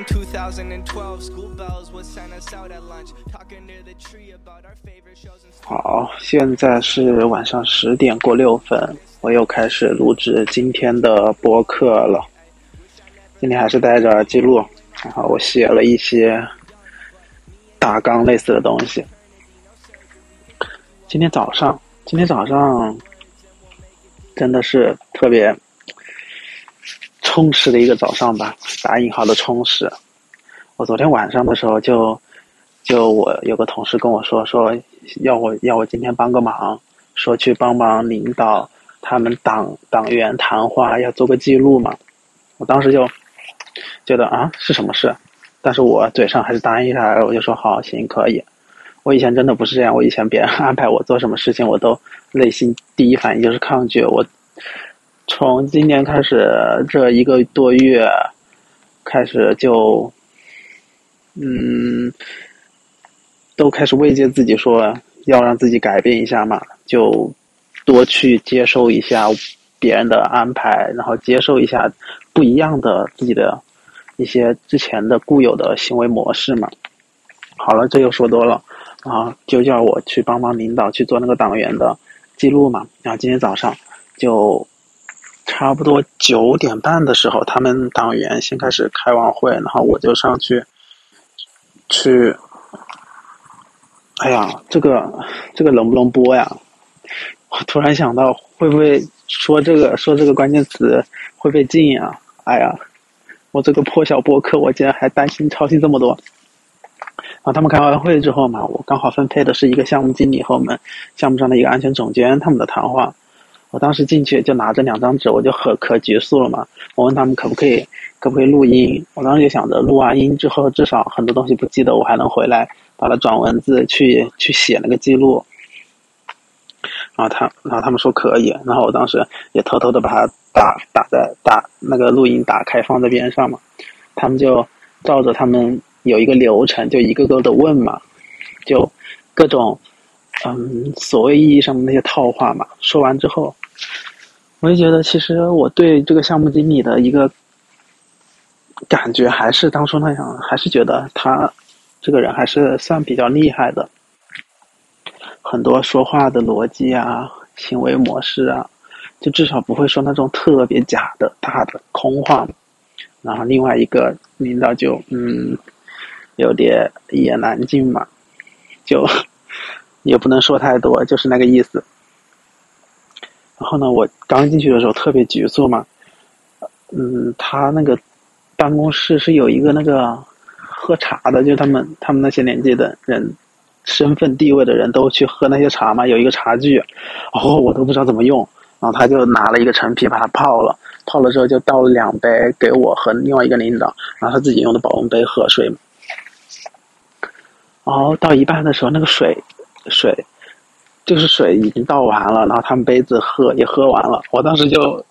in 2012, school bells would send us out at lunch, talking near the tree about our favorite shows and 好，现在是晚上十点过六分，我又开始录制今天的播客了。今天还是带着记录，然后我写了一些大纲类似的东西。今天早上，今天早上真的是特别充实的一个早上吧，打引号的充实。我昨天晚上的时候就就我有个同事跟我说说要我要我今天帮个忙，说去帮忙领导他们党党员谈话要做个记录嘛。我当时就觉得啊是什么事，但是我嘴上还是答应下来了，我就说好行可以。我以前真的不是这样，我以前别人安排我做什么事情，我都内心第一反应就是抗拒。我从今年开始这一个多月开始就，嗯，都开始慰藉自己说要让自己改变一下嘛，就多去接受一下别人的安排，然后接受一下不一样的自己的一些之前的固有的行为模式嘛。好了，这又说多了。啊，就叫我去帮忙领导去做那个党员的记录嘛。然后今天早上就差不多九点半的时候，他们党员先开始开完会，然后我就上去去。哎呀，这个这个能不能播呀？我突然想到，会不会说这个说这个关键词会被禁呀？哎呀，我这个破小播客，我竟然还担心操心这么多。然后他们开完会之后嘛，我刚好分配的是一个项目经理和我们项目上的一个安全总监他们的谈话。我当时进去就拿着两张纸，我就可可急速了嘛。我问他们可不可以可不可以录音？我当时就想着录完音之后，至少很多东西不记得，我还能回来把它转文字去去写那个记录。然后他然后他们说可以，然后我当时也偷偷的把它打打在打那个录音打开放在边上嘛。他们就照着他们。有一个流程，就一个个的问嘛，就各种嗯所谓意义上的那些套话嘛。说完之后，我就觉得其实我对这个项目经理的一个感觉还是当初那样，还是觉得他这个人还是算比较厉害的。很多说话的逻辑啊、行为模式啊，就至少不会说那种特别假的大的空话。然后另外一个领导就嗯。有点一言难尽嘛，就 也不能说太多，就是那个意思。然后呢，我刚进去的时候特别局促嘛，嗯，他那个办公室是有一个那个喝茶的，就他们他们那些年纪的人，身份地位的人都去喝那些茶嘛，有一个茶具，然后我都不知道怎么用，然后他就拿了一个陈皮把它泡了，泡了之后就倒了两杯给我和另外一个领导，然后他自己用的保温杯喝水。然后到一半的时候，那个水，水，就是水已经倒完了，然后他们杯子喝也喝完了。我当时就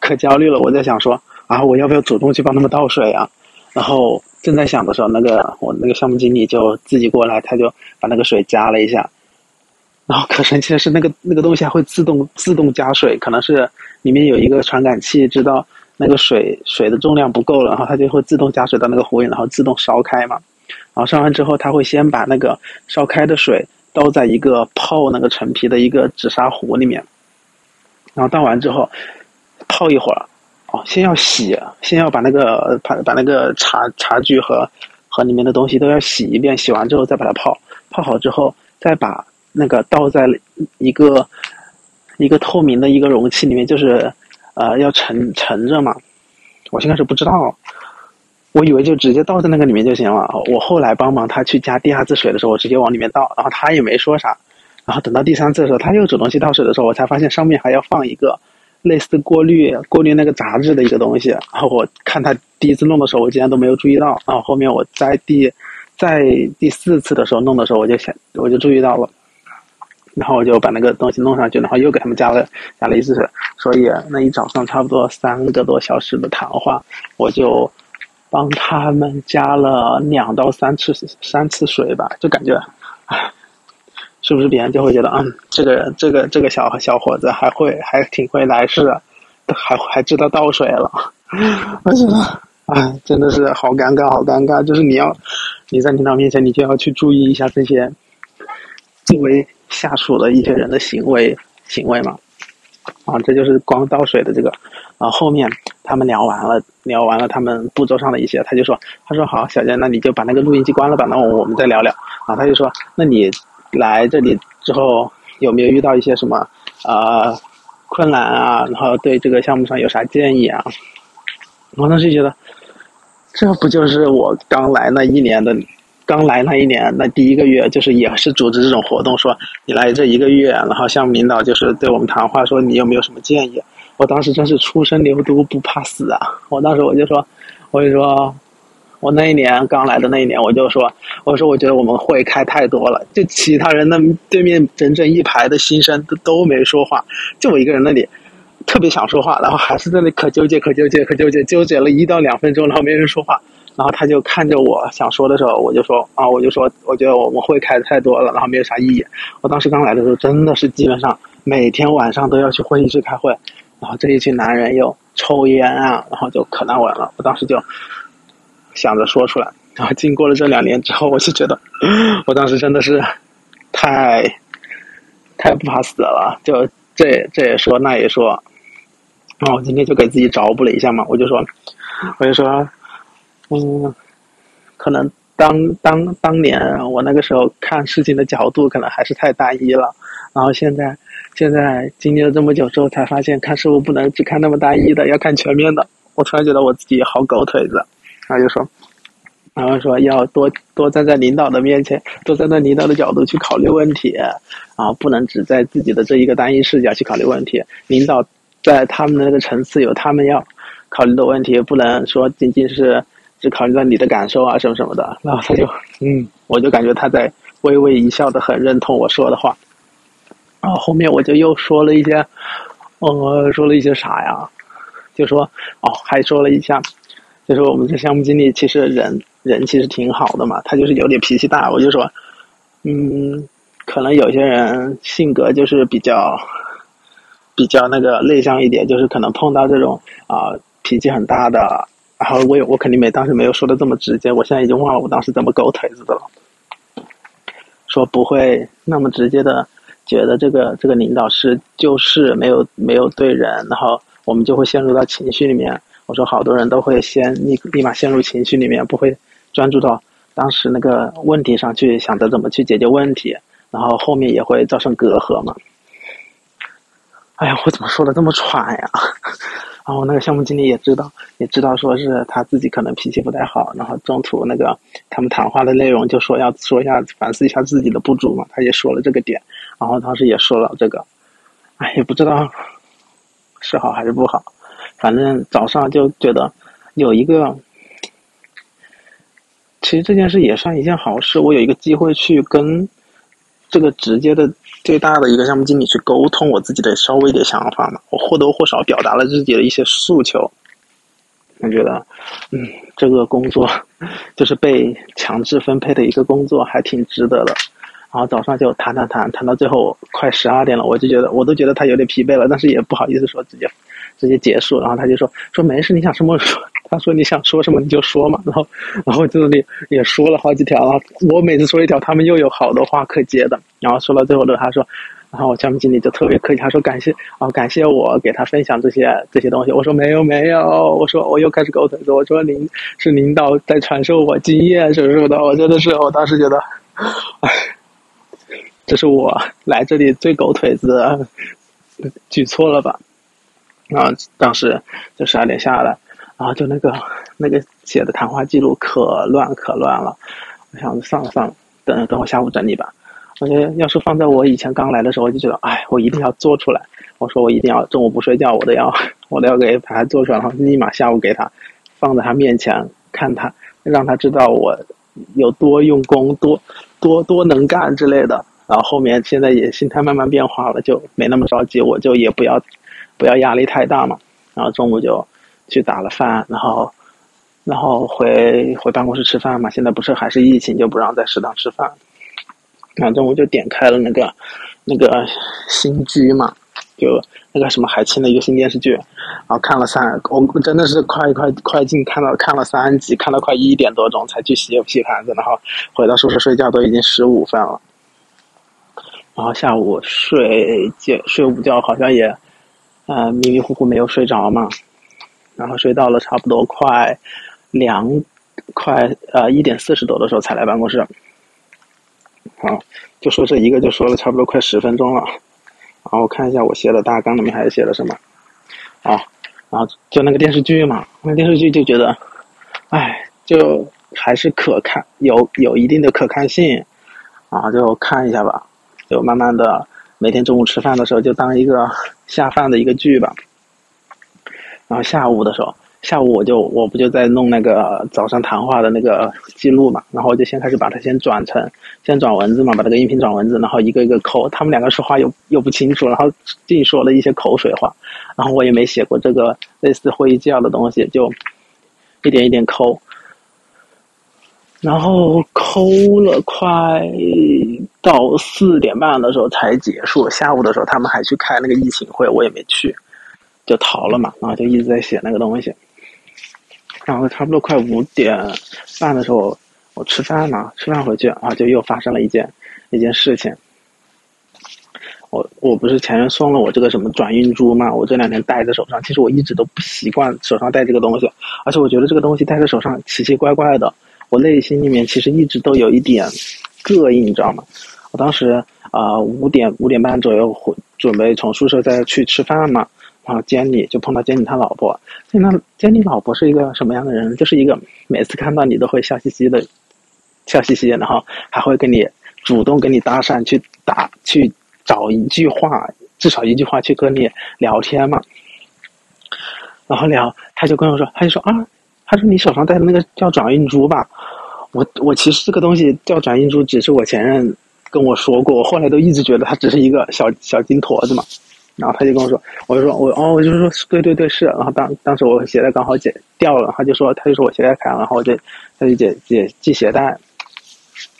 可焦虑了，我在想说啊，我要不要主动去帮他们倒水啊？然后正在想的时候，那个我那个项目经理就自己过来，他就把那个水加了一下。然后可神奇的是，那个那个东西还会自动自动加水，可能是里面有一个传感器，知道那个水水的重量不够了，然后它就会自动加水到那个壶里，然后自动烧开嘛。然后烧完之后，他会先把那个烧开的水倒在一个泡那个陈皮的一个紫砂壶里面，然后倒完之后泡一会儿，哦，先要洗，先要把那个把把那个茶茶具和和里面的东西都要洗一遍，洗完之后再把它泡，泡好之后再把那个倒在一个一个透明的一个容器里面，就是呃要盛盛着嘛。我先开始不知道。我以为就直接倒在那个里面就行了。我后来帮忙他去加第二次水的时候，我直接往里面倒，然后他也没说啥。然后等到第三次的时候，他又主动去倒水的时候，我才发现上面还要放一个类似过滤过滤那个杂质的一个东西。然后我看他第一次弄的时候，我竟然都没有注意到。然后后面我在第在第四次的时候弄的时候，我就想我就注意到了。然后我就把那个东西弄上去，然后又给他们加了加了一次水。所以那一早上差不多三个多小时的谈话，我就。帮他们加了两到三次三次水吧，就感觉，唉，是不是别人就会觉得，嗯，这个这个这个小小伙子还会还挺会来事，还还知道倒水了，我觉得哎，真的是好尴尬，好尴尬。就是你要你在领导面前，你就要去注意一下这些作为下属的一些人的行为行为嘛。啊，这就是光倒水的这个。啊，后面他们聊完了，聊完了他们步骤上的一些，他就说，他说好，小杰，那你就把那个录音机关了吧，那我我们再聊聊。啊，他就说，那你来这里之后有没有遇到一些什么呃困难啊？然后对这个项目上有啥建议啊？我当时觉得，这不就是我刚来那一年的，刚来那一年那第一个月，就是也是组织这种活动，说你来这一个月，然后项目领导就是对我们谈话，说你有没有什么建议？我当时真是初生牛犊不怕死啊！我当时我就说，我就说，我那一年刚来的那一年，我就说，我说我觉得我们会开太多了，就其他人那对面整整一排的新生都都没说话，就我一个人那里特别想说话，然后还是在那可纠结可纠结可纠结，纠结了一到两分钟，然后没人说话，然后他就看着我想说的时候，我就说啊，我就说我觉得我们会开的太多了，然后没有啥意义。我当时刚来的时候，真的是基本上每天晚上都要去会议室开会。然后这一群男人又抽烟啊，然后就可难闻了。我当时就想着说出来。然后经过了这两年之后，我就觉得，我当时真的是太太不怕死了。就这这也说那也说。然后我今天就给自己找补了一下嘛，我就说，我就说，嗯，可能当当当年我那个时候看事情的角度可能还是太单一了。然后现在。现在经历了这么久之后，才发现看事物不能只看那么单一的，要看全面的。我突然觉得我自己好狗腿子，然后就说，然后说要多多站在领导的面前，多站在领导的角度去考虑问题，啊，不能只在自己的这一个单一视角去考虑问题。领导在他们的那个层次有他们要考虑的问题，不能说仅仅是只考虑到你的感受啊什么什么的。然后他就，嗯，我就感觉他在微微一笑的很认同我说的话。然后后面我就又说了一些，呃，说了一些啥呀？就说哦，还说了一下，就说我们这项目经理其实人人其实挺好的嘛，他就是有点脾气大。我就说，嗯，可能有些人性格就是比较比较那个内向一点，就是可能碰到这种啊脾气很大的，然后我有我肯定没当时没有说的这么直接，我现在已经忘了我当时怎么狗腿子的了，说不会那么直接的。觉得这个这个领导是就是没有没有对人，然后我们就会陷入到情绪里面。我说好多人都会先立立马陷入情绪里面，不会专注到当时那个问题上去想着怎么去解决问题，然后后面也会造成隔阂嘛。哎呀，我怎么说的这么喘呀？然后那个项目经理也知道，也知道说是他自己可能脾气不太好，然后中途那个他们谈话的内容就说要说一下反思一下自己的不足嘛，他也说了这个点，然后当时也说了这个，哎，也不知道是好还是不好，反正早上就觉得有一个，其实这件事也算一件好事，我有一个机会去跟这个直接的。最大的一个项目经理去沟通我自己的稍微的想法嘛，我或多或少表达了自己的一些诉求。我觉得，嗯，这个工作 就是被强制分配的一个工作，还挺值得的。然后早上就谈谈谈谈到最后快十二点了，我就觉得我都觉得他有点疲惫了，但是也不好意思说直接直接结束。然后他就说说没事，你想什么说。他说：“你想说什么你就说嘛。”然后，然后这里也说了好几条啊。我每次说一条，他们又有好多话可接的。然后说到最后的，他说：“然后项目经理就特别客气，他说感谢哦，感谢我给他分享这些这些东西。”我说：“没有没有。”我说：“我又开始狗腿子。”我说：“领是领导在传授我经验什么什么的。”我真的是，我当时觉得，唉，这是我来这里最狗腿子，举错了吧？然后当时就十二点下来。然后就那个那个写的谈话记录可乱可乱了，我想算了算了，等等我下午整理吧。我觉得要是放在我以前刚来的时候，我就觉得哎，我一定要做出来。我说我一定要中午不睡觉，我都要 我都要给把它做出来，然后立马下午给他放在他面前看他，让他知道我有多用功，多多多能干之类的。然后后面现在也心态慢慢变化了，就没那么着急，我就也不要不要压力太大嘛。然后中午就。去打了饭，然后，然后回回办公室吃饭嘛。现在不是还是疫情，就不让在食堂吃饭。然后中午就点开了那个那个新居嘛，就那个什么海清的一个新电视剧，然后看了三，我真的是快快快进看到看了三集，看到快一点多钟才去洗洗盘子，然后回到宿舍睡觉都已经十五分了，然后下午睡觉睡午觉好像也，呃迷迷糊糊没有睡着嘛，然后睡到了差不多快两快呃一点四十多的时候才来办公室，好，就说这一个就说了差不多快十分钟了。然后我看一下我写的大纲里面还写了什么，啊，然后就那个电视剧嘛，那电视剧就觉得，哎，就还是可看，有有一定的可看性，啊，就看一下吧，就慢慢的每天中午吃饭的时候就当一个下饭的一个剧吧，然后下午的时候。下午我就我不就在弄那个早上谈话的那个记录嘛，然后我就先开始把它先转成，先转文字嘛，把那个音频转文字，然后一个一个抠，他们两个说话又又不清楚，然后净说了一些口水话，然后我也没写过这个类似会议纪要的东西，就一点一点抠，然后抠了快到四点半的时候才结束，下午的时候他们还去开那个疫情会，我也没去，就逃了嘛，然后就一直在写那个东西。然后差不多快五点半的时候，我吃饭嘛，吃饭回去啊，就又发生了一件一件事情。我我不是前面送了我这个什么转运珠嘛，我这两天戴在手上，其实我一直都不习惯手上戴这个东西，而且我觉得这个东西戴在手上奇奇怪怪的，我内心里面其实一直都有一点膈应，你知道吗？我当时啊五点五点半左右回准备从宿舍再去吃饭嘛。然后监理就碰到监理他老婆，监理监理老婆是一个什么样的人？就是一个每次看到你都会笑嘻嘻的，笑嘻嘻，然后还会跟你主动跟你搭讪，去打去找一句话，至少一句话去跟你聊天嘛。然后聊，他就跟我说，他就说啊，他说你手上戴的那个叫转运珠吧？我我其实这个东西叫转运珠，只是我前任跟我说过，我后来都一直觉得他只是一个小小金坨子嘛。然后他就跟我说，我就说我哦，我就说对对对是。然后当当时我鞋带刚好解掉了，他就说他就说我鞋带开了，然后我就他就解解系鞋带，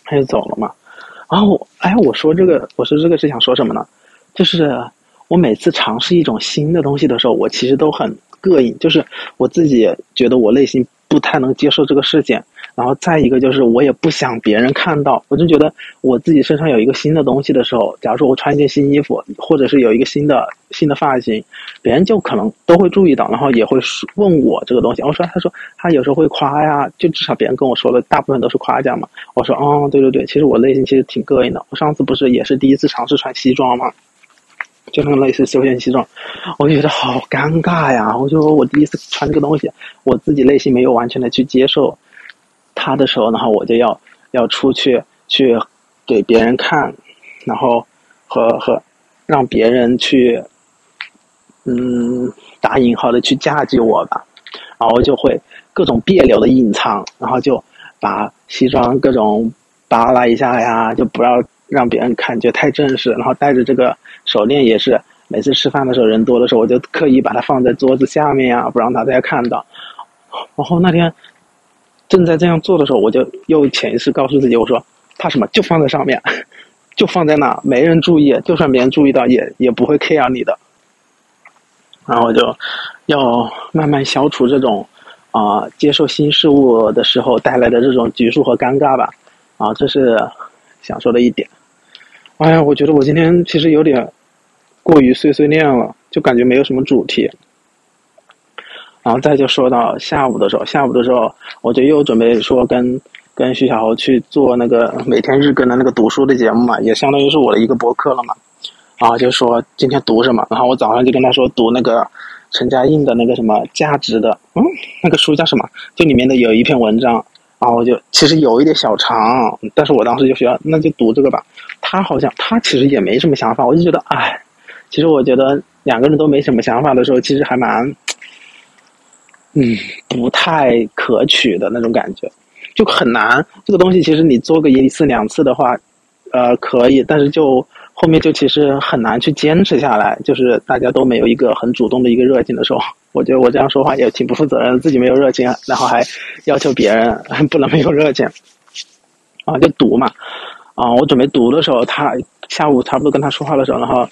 他就走了嘛。然后哎，我说这个我说这个是想说什么呢？就是我每次尝试一种新的东西的时候，我其实都很膈应，就是我自己觉得我内心不太能接受这个事情。然后再一个就是，我也不想别人看到。我就觉得我自己身上有一个新的东西的时候，假如说我穿一件新衣服，或者是有一个新的新的发型，别人就可能都会注意到，然后也会问我这个东西。我说，他说他有时候会夸呀，就至少别人跟我说的大部分都是夸奖嘛。我说，哦，对对对，其实我内心其实挺膈应的。我上次不是也是第一次尝试穿西装嘛？就那种类似休闲西装，我就觉得好尴尬呀。我就说我第一次穿这个东西，我自己内心没有完全的去接受。他的时候，然后我就要要出去去给别人看，然后和和让别人去嗯打引号的去嫁接我吧，然后就会各种别扭的隐藏，然后就把西装各种扒拉一下呀，就不要让别人看觉得太正式，然后带着这个手链也是每次吃饭的时候人多的时候，我就刻意把它放在桌子下面呀，不让大家看到。然后那天。正在这样做的时候，我就又潜意识告诉自己，我说怕什么？就放在上面，就放在那，没人注意，就算别人注意到，也也不会 care 你的。然后就要慢慢消除这种啊接受新事物的时候带来的这种局促和尴尬吧。啊，这是想说的一点。哎呀，我觉得我今天其实有点过于碎碎念了，就感觉没有什么主题。然后再就说到下午的时候，下午的时候我就又准备说跟跟徐小猴去做那个每天日更的那个读书的节目嘛，也相当于是我的一个博客了嘛。然后就说今天读什么，然后我早上就跟他说读那个陈嘉映的那个什么价值的，嗯，那个书叫什么？就里面的有一篇文章，然后我就其实有一点小长，但是我当时就说那就读这个吧。他好像他其实也没什么想法，我就觉得哎，其实我觉得两个人都没什么想法的时候，其实还蛮。嗯，不太可取的那种感觉，就很难。这个东西其实你做个一次两次的话，呃，可以，但是就后面就其实很难去坚持下来。就是大家都没有一个很主动的一个热情的时候，我觉得我这样说话也挺不负责任，自己没有热情，然后还要求别人 不能没有热情。啊，就读嘛，啊，我准备读的时候，他下午差不多跟他说话的时候，然后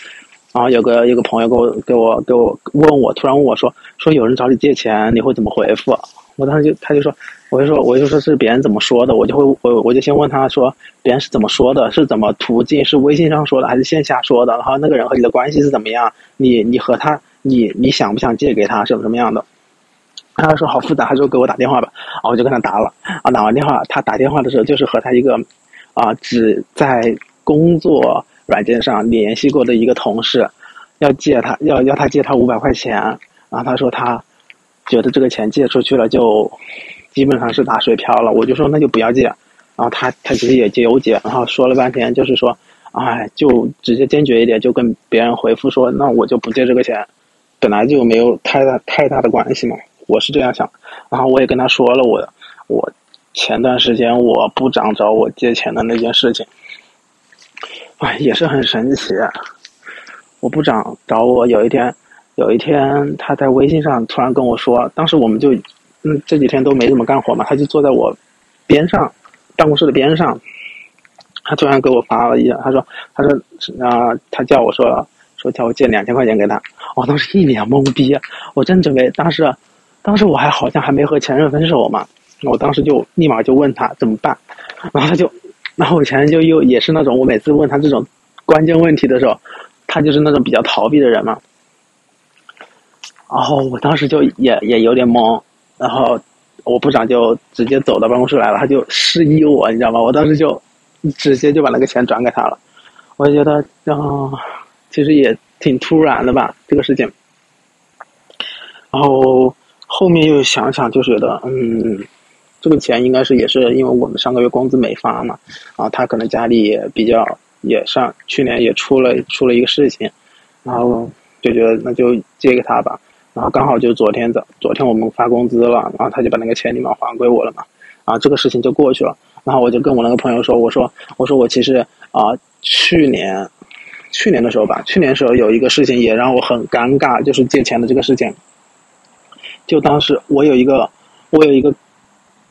然后有个有个朋友给我给我给我问我，突然问我说说有人找你借钱，你会怎么回复？我当时就他就说，我就说我就说是别人怎么说的，我就会我我就先问他说别人是怎么说的，是怎么途径，是微信上说的还是线下说的？然后那个人和你的关系是怎么样？你你和他你你想不想借给他，什么什么样的？他说好复杂，他说给我打电话吧，啊我就跟他打了，啊打完电话，他打电话的时候就是和他一个啊只在工作软件上联系过的一个同事，要借他要要他借他五百块钱，然后他说他觉得这个钱借出去了就基本上是打水漂了，我就说那就不要借，然后他他其实也纠结，然后说了半天就是说，哎就直接坚决一点，就跟别人回复说那我就不借这个钱，本来就没有太大太大的关系嘛。我是这样想，然后我也跟他说了我我前段时间我部长找我借钱的那件事情，哎，也是很神奇。我部长找我有一天，有一天他在微信上突然跟我说，当时我们就嗯这几天都没怎么干活嘛，他就坐在我边上办公室的边上，他突然给我发了一下，他说他说啊他叫我说说叫我借两千块钱给他，我当时一脸懵逼，我真准备当时。当时我还好像还没和前任分手嘛，我当时就立马就问他怎么办，然后他就，然后我前任就又也是那种我每次问他这种关键问题的时候，他就是那种比较逃避的人嘛，然后我当时就也也有点懵，然后我部长就直接走到办公室来了，他就示意我，你知道吗？我当时就直接就把那个钱转给他了，我就觉得啊，其实也挺突然的吧这个事情，然后。后面又想想，就觉得，嗯，这个钱应该是也是因为我们上个月工资没发嘛，啊他可能家里也比较也上去年也出了出了一个事情，然后就觉得那就借给他吧，然后刚好就昨天的昨天我们发工资了，然后他就把那个钱立马还给我了嘛，啊这个事情就过去了，然后我就跟我那个朋友说，我说我说我其实啊去年去年的时候吧，去年的时候有一个事情也让我很尴尬，就是借钱的这个事情。就当时我有一个，我有一个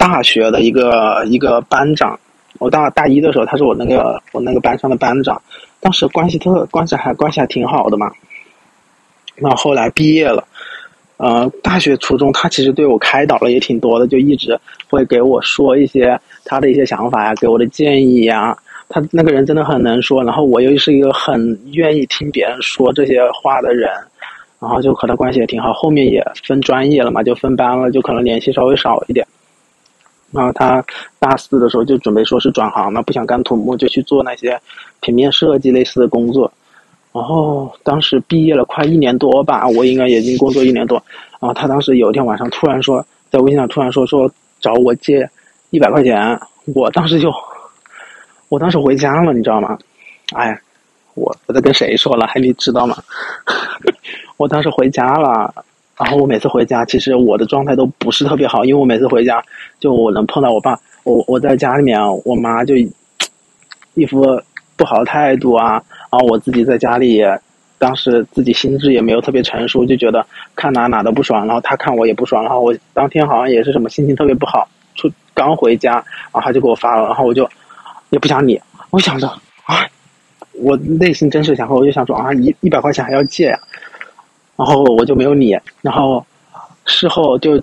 大学的一个一个班长，我大大一的时候他是我那个我那个班上的班长，当时关系特关系还关系还挺好的嘛。那后来毕业了，呃，大学初中他其实对我开导了也挺多的，就一直会给我说一些他的一些想法呀，给我的建议呀。他那个人真的很能说，然后我又是一个很愿意听别人说这些话的人。然后就和他关系也挺好，后面也分专业了嘛，就分班了，就可能联系稍微少一点。然后他大四的时候就准备说是转行嘛，不想干土木，就去做那些平面设计类似的工作。然后当时毕业了快一年多吧，我应该已经工作一年多。然后他当时有一天晚上突然说，在微信上突然说说找我借一百块钱，我当时就，我当时回家了，你知道吗？哎，我我在跟谁说了？还你知道吗？我当时回家了，然后我每次回家，其实我的状态都不是特别好，因为我每次回家，就我能碰到我爸，我我在家里面，我妈就一副不好的态度啊，然后我自己在家里，当时自己心智也没有特别成熟，就觉得看哪哪都不爽，然后他看我也不爽，然后我当天好像也是什么心情特别不好，出刚回家，然后他就给我发了，然后我就也不想理，我想着啊，我内心真实想，我就想说啊，一一百块钱还要借呀。然后我就没有理，然后事后就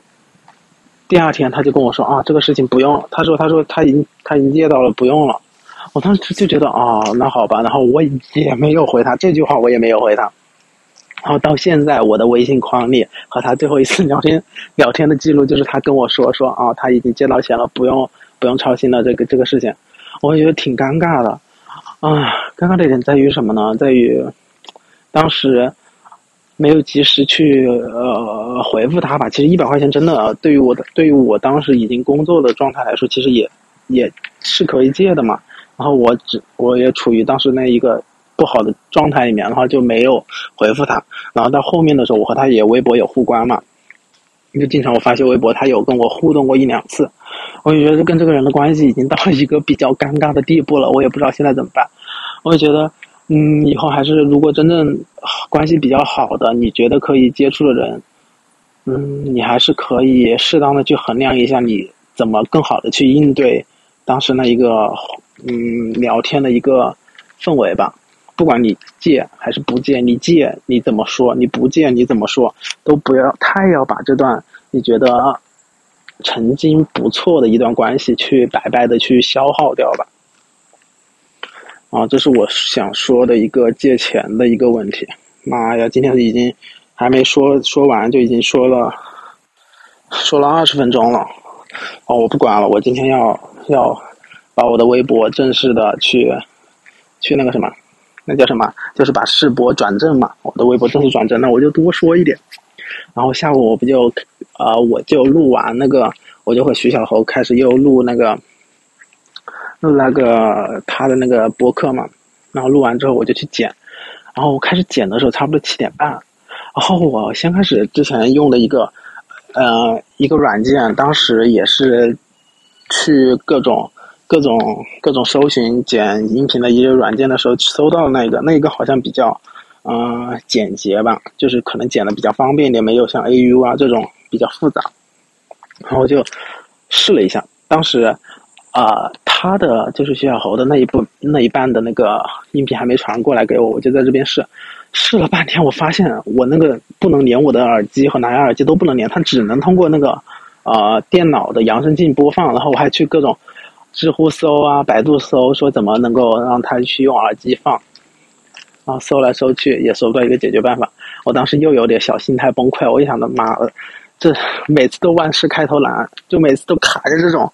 第二天他就跟我说啊，这个事情不用，他说他说他已经他已经借到了，不用了。我当时就觉得啊，那好吧，然后我也没有回他这句话，我也没有回他。然后到现在我的微信框里和他最后一次聊天聊天的记录就是他跟我说说啊，他已经借到钱了，不用不用操心了这个这个事情，我觉得挺尴尬的啊，尴尬的点在于什么呢？在于当时。没有及时去呃回复他吧，其实一百块钱真的对于我的对于我当时已经工作的状态来说，其实也也是可以借的嘛。然后我只我也处于当时那一个不好的状态里面，然后就没有回复他。然后到后面的时候，我和他也微博有互关嘛，就经常我发些微博，他有跟我互动过一两次。我就觉得跟这个人的关系已经到了一个比较尴尬的地步了，我也不知道现在怎么办。我就觉得。嗯，以后还是如果真正关系比较好的，你觉得可以接触的人，嗯，你还是可以适当的去衡量一下，你怎么更好的去应对当时那一个嗯聊天的一个氛围吧。不管你借还是不借，你借你怎么说，你不借你怎么说，都不要太要把这段你觉得曾经不错的一段关系去白白的去消耗掉吧。啊，这是我想说的一个借钱的一个问题。妈呀，今天已经还没说说完，就已经说了说了二十分钟了。哦，我不管了，我今天要要把我的微博正式的去去那个什么，那叫什么？就是把世博转正嘛。我的微博正式转正，那我就多说一点。然后下午我不就啊，我就录完那个，我就和徐小猴开始又录那个。录那个他的那个博客嘛，然后录完之后我就去剪，然后我开始剪的时候差不多七点半，然后我先开始之前用的一个呃一个软件，当时也是去各种各种各种搜寻剪音频的一些软件的时候搜到那个那个好像比较嗯简洁吧，就是可能剪的比较方便一点，没有像 AU 啊这种比较复杂，然后就试了一下，当时。啊，他的就是徐小猴的那一部那一半的那个音频还没传过来给我，我就在这边试，试了半天，我发现我那个不能连我的耳机和蓝牙耳机都不能连，它只能通过那个呃电脑的扬声器播放。然后我还去各种知乎搜啊、百度搜，说怎么能够让他去用耳机放，然后搜来搜去也搜不到一个解决办法。我当时又有点小心态崩溃，我一想到妈的，这每次都万事开头难，就每次都卡着这种。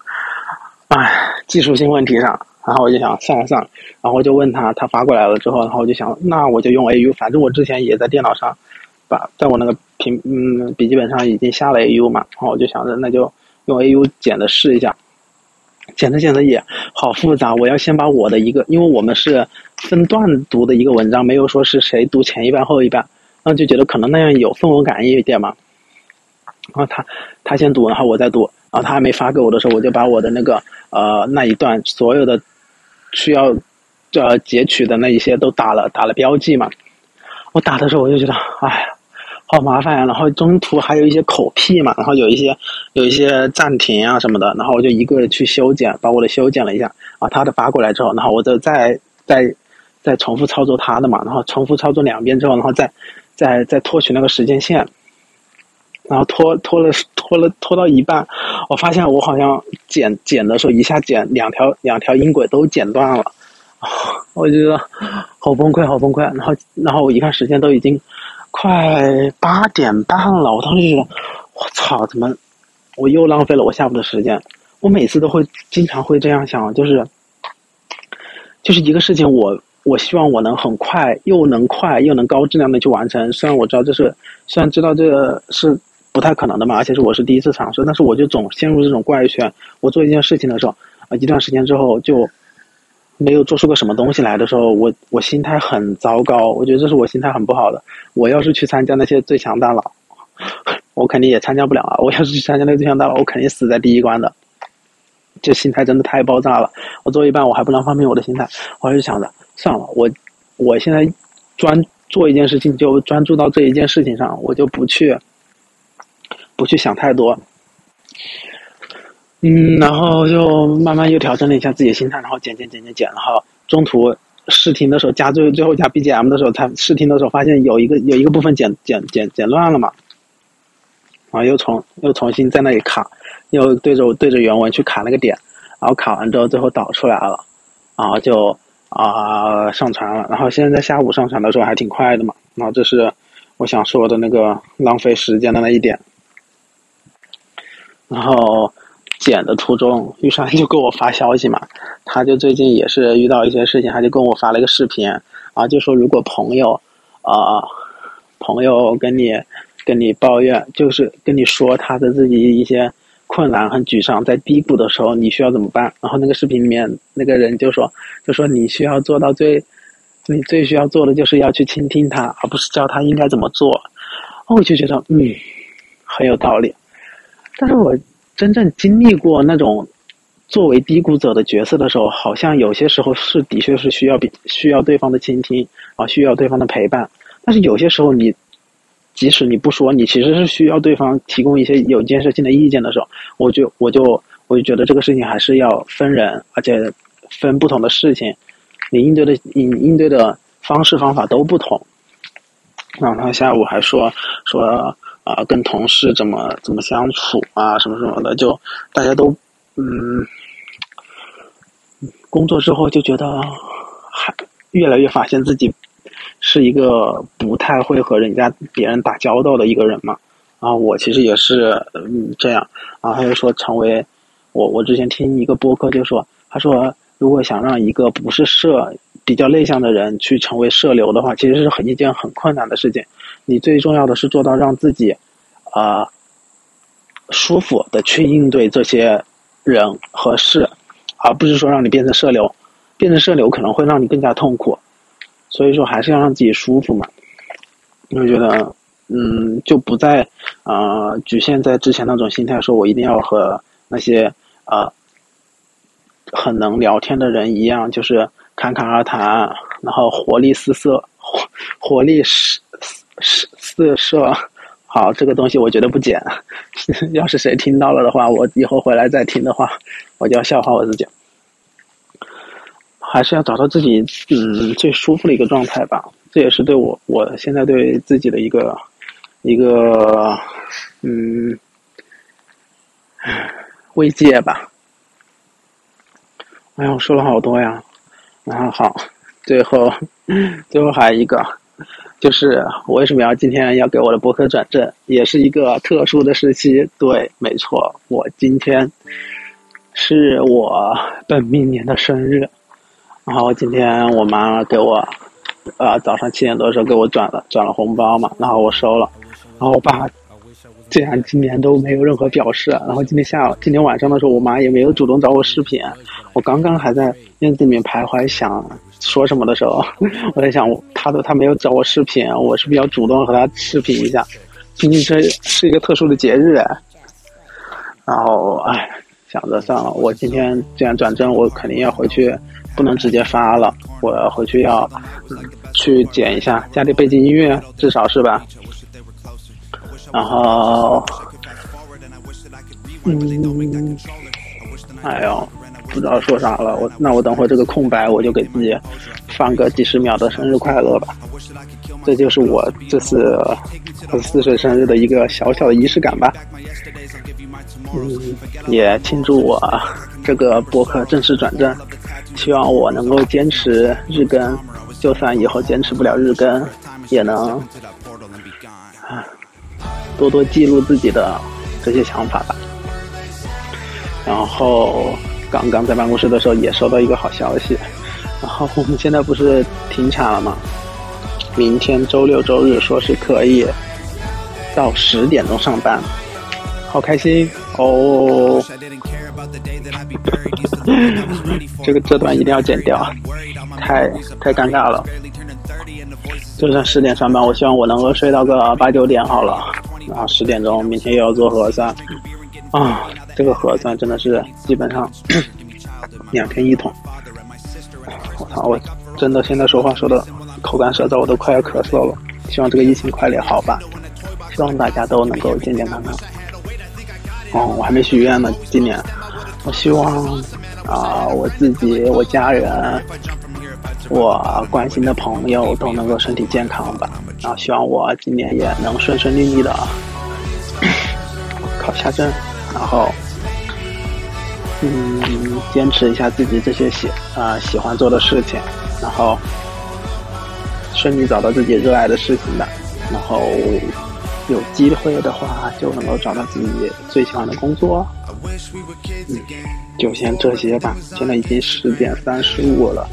唉，技术性问题上，然后我就想算了算了，然后我就问他，他发过来了之后，然后我就想，那我就用 AU，反正我之前也在电脑上，把在我那个平嗯笔记本上已经下了 AU 嘛，然后我就想着那就用 AU 剪的试一下，剪着剪着也好复杂，我要先把我的一个，因为我们是分段读的一个文章，没有说是谁读前一半后一半，然后就觉得可能那样有氛围感一点嘛，然后他他先读，然后我再读，然后他还没发给我的时候，我就把我的那个。呃，那一段所有的需要呃截取的那一些都打了打了标记嘛。我打的时候我就觉得，哎，好麻烦呀。然后中途还有一些口癖嘛，然后有一些有一些暂停啊什么的。然后我就一个去修剪，把我的修剪了一下。啊，他的发过来之后，然后我就再再再重复操作他的嘛。然后重复操作两遍之后，然后再再再拖取那个时间线。然后拖拖了拖了拖到一半，我发现我好像剪剪的时候一下剪两条两条音轨都剪断了，我觉得好崩溃好崩溃。然后然后我一看时间都已经快八点半了，我当时就觉得我操，怎么我又浪费了我下午的时间？我每次都会经常会这样想，就是就是一个事情，我我希望我能很快又能快又能高质量的去完成。虽然我知道这是虽然知道这是。不太可能的嘛，而且是我是第一次尝试，但是我就总陷入这种怪圈。我做一件事情的时候，啊，一段时间之后就没有做出个什么东西来的时候，我我心态很糟糕。我觉得这是我心态很不好的。我要是去参加那些最强大佬，我肯定也参加不了啊。我要是去参加那个最强大佬，我肯定死在第一关的。这心态真的太爆炸了。我做一半，我还不能放平我的心态，我就想着算了，我我现在专做一件事情，就专注到这一件事情上，我就不去。不去想太多，嗯，然后就慢慢又调整了一下自己的心态，然后剪剪剪剪剪，然后中途试听的时候加最最后加 BGM 的时候，才试听的时候发现有一个有一个部分剪剪剪剪乱了嘛，然后又重又重新在那里卡，又对着对着原文去卡那个点，然后卡完之后最后导出来了，然后就啊上传了，然后现在在下午上传的时候还挺快的嘛，然后这是我想说的那个浪费时间的那一点。然后剪的途中，玉山就给我发消息嘛，他就最近也是遇到一些事情，他就跟我发了一个视频，啊，就说如果朋友，啊，朋友跟你跟你抱怨，就是跟你说他的自己一些困难很沮丧，在低谷的时候，你需要怎么办？然后那个视频里面那个人就说，就说你需要做到最，你最需要做的就是要去倾听他，而不是教他应该怎么做。哦我就觉得，嗯，很有道理。但是我真正经历过那种作为低谷者的角色的时候，好像有些时候是的确是需要比需要对方的倾听啊，需要对方的陪伴。但是有些时候你即使你不说，你其实是需要对方提供一些有建设性的意见的时候，我就我就我就觉得这个事情还是要分人，而且分不同的事情，你应对的你应对的方式方法都不同。然后他下午还说说啊，跟同事怎么怎么相处啊，什么什么的，就大家都嗯，工作之后就觉得还越来越发现自己是一个不太会和人家别人打交道的一个人嘛。然后，我其实也是嗯这样。然后他就说，成为我我之前听一个播客就说，他说如果想让一个不是社比较内向的人去成为社牛的话，其实是很一件很困难的事情。你最重要的是做到让自己啊舒服的去应对这些人和事，而不是说让你变成社牛。变成社牛可能会让你更加痛苦，所以说还是要让自己舒服嘛。我觉得。嗯，就不再啊局限在之前那种心态，说我一定要和那些啊很能聊天的人一样，就是侃侃而谈，然后活力四射，活活力四四四射。好，这个东西我觉得不剪。要是谁听到了的话，我以后回来再听的话，我就要笑话我自己。还是要找到自己嗯最舒服的一个状态吧。这也是对我我现在对自己的一个。一个嗯慰藉吧。哎呀，我说了好多呀。然后好，最后最后还一个，就是我为什么要今天要给我的博客转正，也是一个特殊的时期。对，没错，我今天是我本命年的生日。然后今天我妈给我呃早上七点多的时候给我转了转了红包嘛，然后我收了。然后我爸竟然今年都没有任何表示，然后今天下午、今天晚上的时候，我妈也没有主动找我视频。我刚刚还在院子里面徘徊，想说什么的时候，我在想，他都他没有找我视频，我是不是要主动和他视频一下？毕竟这是一个特殊的节日。然后，哎，想着算了，我今天既然转正，我肯定要回去，不能直接发了，我回去要去剪一下家里背景音乐，至少是吧？然后，嗯，哎呦，不知道说啥了。我那我等会这个空白，我就给自己放个几十秒的生日快乐吧。这就是我这次四岁生日的一个小小的仪式感吧。嗯，也庆祝我这个博客正式转正，希望我能够坚持日更，就算以后坚持不了日更，也能。多多记录自己的这些想法吧。然后刚刚在办公室的时候也收到一个好消息，然后我们现在不是停产了吗？明天周六周日说是可以到十点钟上班，好开心哦！这个这段一定要剪掉，太太尴尬了。就算十点上班，我希望我能够睡到个八九点好了。然后十点钟，明天又要做核酸，啊，这个核酸真的是基本上两天一桶。我操，我真的现在说话说的口干舌燥，我都快要咳嗽了。希望这个疫情快点好吧，希望大家都能够健健康康。哦，我还没许愿呢，今年我希望啊，我自己、我家人、我关心的朋友都能够身体健康吧。然后希望我今年也能顺顺利利的考下证，然后嗯坚持一下自己这些喜啊喜欢做的事情，然后顺利找到自己热爱的事情吧。然后有机会的话就能够找到自己最喜欢的工作。嗯，就先这些吧。现在已经十点三十五了，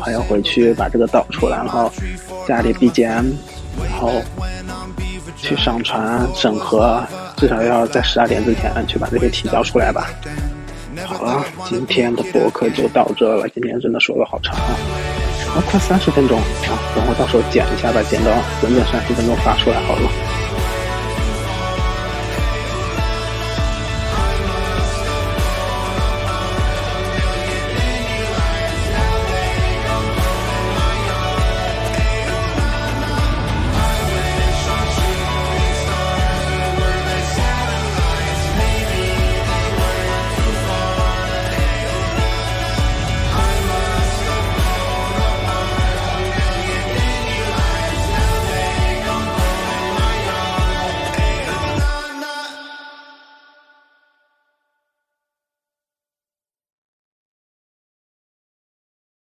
还要回去把这个导出来，然后家里 BGM。然后去上传审核，至少要在十二点之前去把这些提交出来吧。好了，今天的博客就到这了。今天真的说的好长啊，啊，快三十分钟啊！等我到时候剪一下吧，剪到整整三十分钟发出来好了。